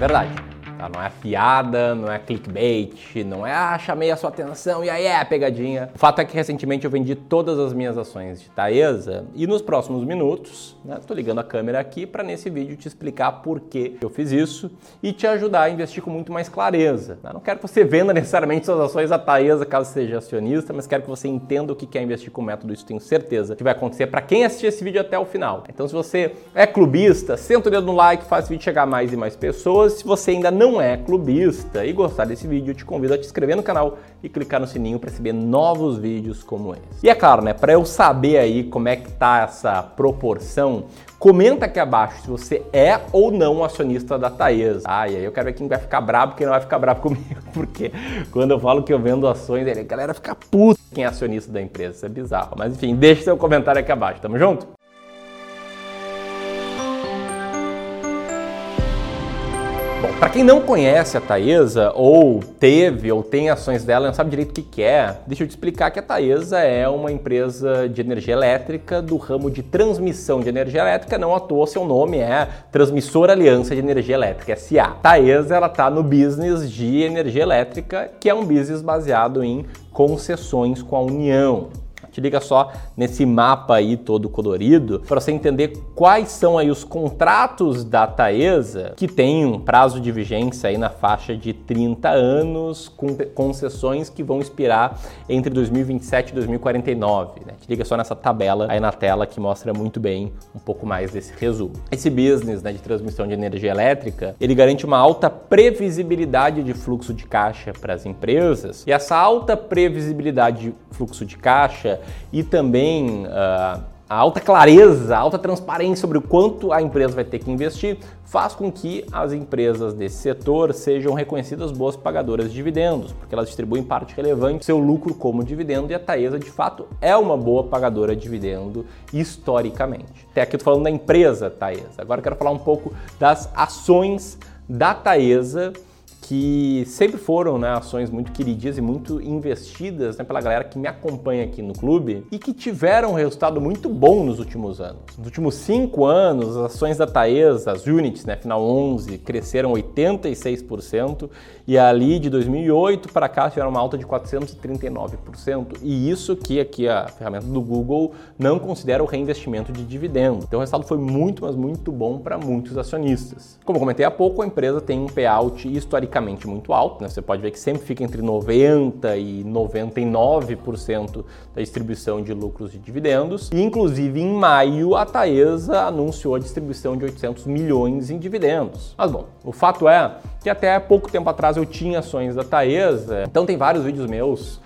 verdade. Não é piada, não é clickbait, não é ah, chamei a sua atenção e aí é pegadinha. O fato é que recentemente eu vendi todas as minhas ações de Taesa e nos próximos minutos, né, tô ligando a câmera aqui para nesse vídeo te explicar por que eu fiz isso e te ajudar a investir com muito mais clareza. Eu não quero que você venda necessariamente suas ações da Taesa caso seja acionista, mas quero que você entenda o que é investir com método. Isso tenho certeza que vai acontecer para quem assistir esse vídeo até o final. Então, se você é clubista, senta o dedo no like, faz o vídeo chegar a mais e mais pessoas. Se você ainda não é clubista e gostar desse vídeo, eu te convido a te inscrever no canal e clicar no sininho para receber novos vídeos como esse. E é claro, né, para eu saber aí como é que tá essa proporção, comenta aqui abaixo se você é ou não acionista da Taesa. Ah, e aí eu quero ver quem vai ficar bravo, quem não vai ficar bravo comigo, porque quando eu falo que eu vendo ações, a galera fica puta quem é acionista da empresa, isso é bizarro. Mas enfim, deixe seu comentário aqui abaixo, tamo junto? Para quem não conhece a Taesa, ou teve, ou tem ações dela, não sabe direito o que é, deixa eu te explicar que a Taesa é uma empresa de energia elétrica do ramo de transmissão de energia elétrica, não à toa seu nome é Transmissora Aliança de Energia Elétrica, SA. Taesa, ela tá no business de energia elétrica, que é um business baseado em concessões com a União. Te liga só nesse mapa aí todo colorido para você entender quais são aí os contratos da Taesa que tem um prazo de vigência aí na faixa de 30 anos com concessões que vão expirar entre 2027 e 2049. Né? Te liga só nessa tabela aí na tela que mostra muito bem um pouco mais desse resumo. Esse business né, de transmissão de energia elétrica ele garante uma alta previsibilidade de fluxo de caixa para as empresas e essa alta previsibilidade de fluxo de caixa e também uh, a alta clareza, a alta transparência sobre o quanto a empresa vai ter que investir faz com que as empresas desse setor sejam reconhecidas boas pagadoras de dividendos, porque elas distribuem parte relevante do seu lucro como dividendo e a Taesa de fato é uma boa pagadora de dividendo historicamente. Até aqui eu tô falando da empresa Taesa. Agora eu quero falar um pouco das ações da Taesa que sempre foram né, ações muito queridas e muito investidas né, pela galera que me acompanha aqui no clube e que tiveram um resultado muito bom nos últimos anos. Nos últimos cinco anos, as ações da Taesa, as units, né, final 11, cresceram 86% e ali de 2008 para cá tiveram uma alta de 439%. E isso que aqui a ferramenta do Google não considera o reinvestimento de dividendo. Então o resultado foi muito, mas muito bom para muitos acionistas. Como comentei há pouco, a empresa tem um payout historicamente historicamente muito alto, né? Você pode ver que sempre fica entre 90 e 99% da distribuição de lucros de dividendos. E inclusive em maio a Taesa anunciou a distribuição de 800 milhões em dividendos. Mas bom, o fato é que até pouco tempo atrás eu tinha ações da Taesa, então tem vários vídeos meus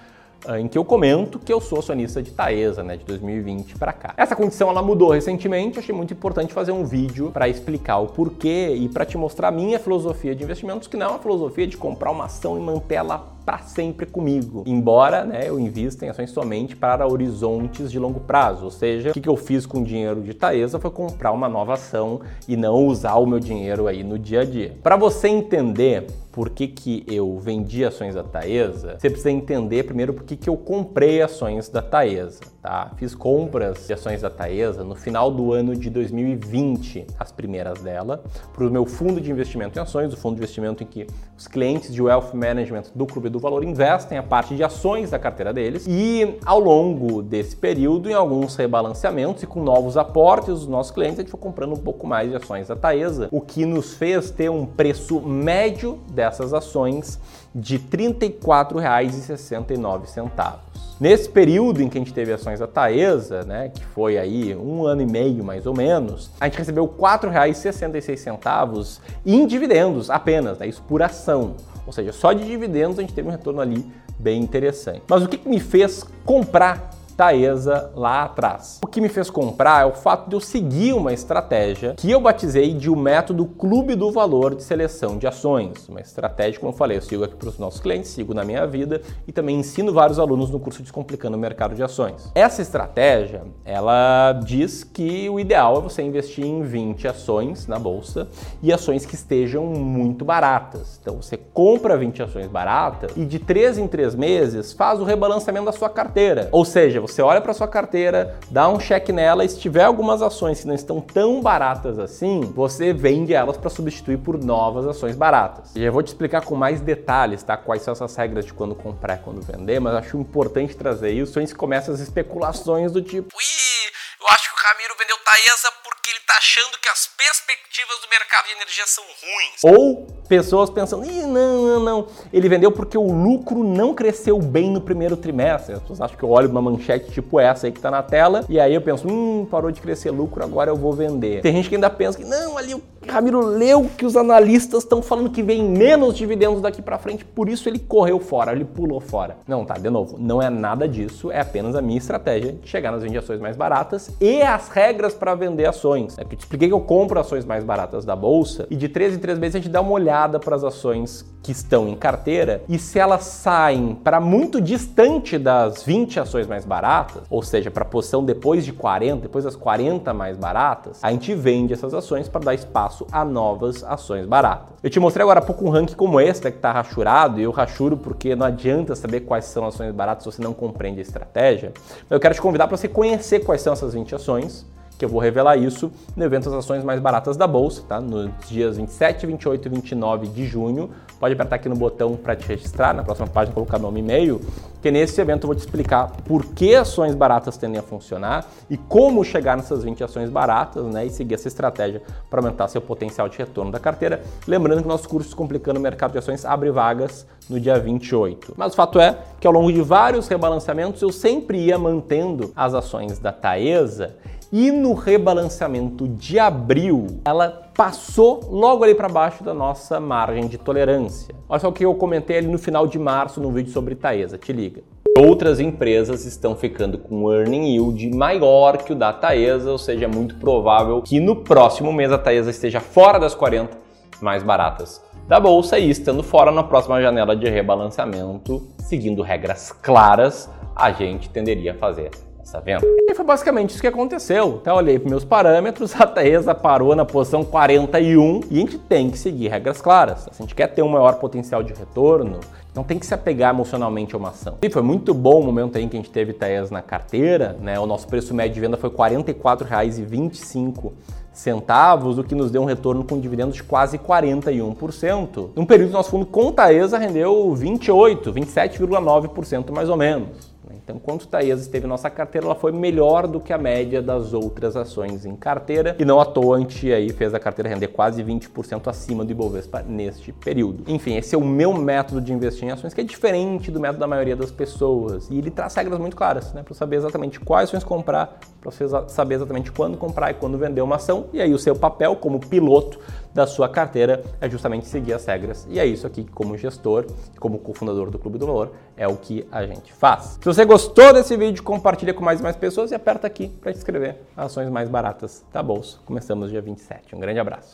em que eu comento que eu sou acionista de Taesa, né, de 2020 para cá. Essa condição ela mudou recentemente, achei muito importante fazer um vídeo para explicar o porquê e para te mostrar a minha filosofia de investimentos, que não é uma filosofia de comprar uma ação e manter ela para sempre comigo. Embora né, eu invista em ações somente para horizontes de longo prazo. Ou seja, o que eu fiz com o dinheiro de Taesa foi comprar uma nova ação e não usar o meu dinheiro aí no dia a dia. Para você entender por que, que eu vendi ações da Taesa, você precisa entender primeiro por que, que eu comprei ações da Taesa. Tá? Fiz compras de ações da Taesa no final do ano de 2020, as primeiras dela, para o meu fundo de investimento em ações, o fundo de investimento em que os clientes de wealth management do Clube do Valor investem a parte de ações da carteira deles. E ao longo desse período, em alguns rebalanceamentos e com novos aportes dos nossos clientes, a gente foi comprando um pouco mais de ações da Taesa, o que nos fez ter um preço médio dessas ações de R$ 34,69. Nesse período em que a gente teve ações da Taesa, né, que foi aí um ano e meio mais ou menos, a gente recebeu R$ 4,66 em dividendos apenas, né, isso por ação. Ou seja, só de dividendos a gente teve um retorno ali bem interessante. Mas o que, que me fez comprar Taesa lá atrás. O que me fez comprar é o fato de eu seguir uma estratégia que eu batizei de o um método Clube do Valor de Seleção de Ações. Uma estratégia, como eu falei, eu sigo aqui para os nossos clientes, sigo na minha vida e também ensino vários alunos no curso Descomplicando o Mercado de Ações. Essa estratégia, ela diz que o ideal é você investir em 20 ações na bolsa e ações que estejam muito baratas. Então você compra 20 ações baratas e de 3 em 3 meses faz o rebalanceamento da sua carteira. Ou seja, você olha para sua carteira, dá um check nela e se tiver algumas ações que não estão tão baratas assim, você vende elas para substituir por novas ações baratas. E eu vou te explicar com mais detalhes, tá? Quais são essas regras de quando comprar e quando vender, mas acho importante trazer isso antes que começam as especulações do tipo, Ih, eu acho que o Ramiro vendeu Taesa porque ele tá achando que as perspectivas do mercado de energia são ruins. Ou pessoas pensando, Ih, não, não, não. Ele vendeu porque o lucro não cresceu bem no primeiro trimestre. As pessoas acham que eu olho uma manchete tipo essa aí que tá na tela, e aí eu penso, hum, parou de crescer lucro, agora eu vou vender. Tem gente que ainda pensa que, não, ali o Ramiro leu que os analistas estão falando que vem menos dividendos daqui para frente, por isso ele correu fora, ele pulou fora. Não, tá, de novo, não é nada disso, é apenas a minha estratégia de chegar nas ações mais baratas e as regras para vender ações. É que eu te expliquei que eu compro ações mais baratas da bolsa e de 3 em 3 meses a gente dá uma olhada para as ações que estão em carteira e se elas saem para muito distante das 20 ações mais baratas, ou seja, para a posição depois de 40, depois das 40 mais baratas, a gente vende essas ações para dar espaço a novas ações baratas. Eu te mostrei agora há pouco um ranking como esse, né, que está rachurado, e eu rachuro porque não adianta saber quais são ações baratas se você não compreende a estratégia. Eu quero te convidar para você conhecer quais são essas 20 ações que eu vou revelar isso no evento das ações mais baratas da bolsa, tá? Nos dias 27, 28 e 29 de junho. Pode apertar aqui no botão para te registrar, na próxima página colocar nome e e-mail, que nesse evento eu vou te explicar por que ações baratas tendem a funcionar e como chegar nessas 20 ações baratas, né, e seguir essa estratégia para aumentar seu potencial de retorno da carteira. Lembrando que nosso curso Complicando o Mercado de Ações abre vagas no dia 28. Mas o fato é que ao longo de vários rebalanceamentos eu sempre ia mantendo as ações da Taesa e no rebalanceamento de abril, ela passou logo ali para baixo da nossa margem de tolerância. Olha só o que eu comentei ali no final de março no vídeo sobre Taesa, te liga. Outras empresas estão ficando com earning yield maior que o da Taesa, ou seja, é muito provável que no próximo mês a Taesa esteja fora das 40 mais baratas da bolsa e estando fora na próxima janela de rebalanceamento, seguindo regras claras, a gente tenderia a fazer essa venda. E foi basicamente isso que aconteceu. Então, eu olhei para meus parâmetros, a Taesa parou na posição 41 e a gente tem que seguir regras claras. Se a gente quer ter um maior potencial de retorno, não tem que se apegar emocionalmente a uma ação. E foi muito bom o momento aí que a gente teve Taesa na carteira, né? O nosso preço médio de venda foi R$ 44,25 centavos, o que nos deu um retorno com dividendos de quase 41%. Num período nosso fundo com Taesa rendeu 28, 27,9% mais ou menos. Então, quanto Taesa esteve nossa carteira, ela foi melhor do que a média das outras ações em carteira. E não à toa, a gente aí fez a carteira render quase 20% acima do Ibovespa neste período. Enfim, esse é o meu método de investir em ações, que é diferente do método da maioria das pessoas. E ele traz regras muito claras, né? Para saber exatamente quais ações comprar, para você saber exatamente quando comprar e quando vender uma ação. E aí o seu papel como piloto da sua carteira é justamente seguir as regras. E é isso aqui, como gestor, como cofundador do Clube do Valor, é o que a gente faz. Se você gostou desse vídeo, compartilha com mais e mais pessoas e aperta aqui para inscrever ações mais baratas da bolsa. Começamos dia 27. Um grande abraço.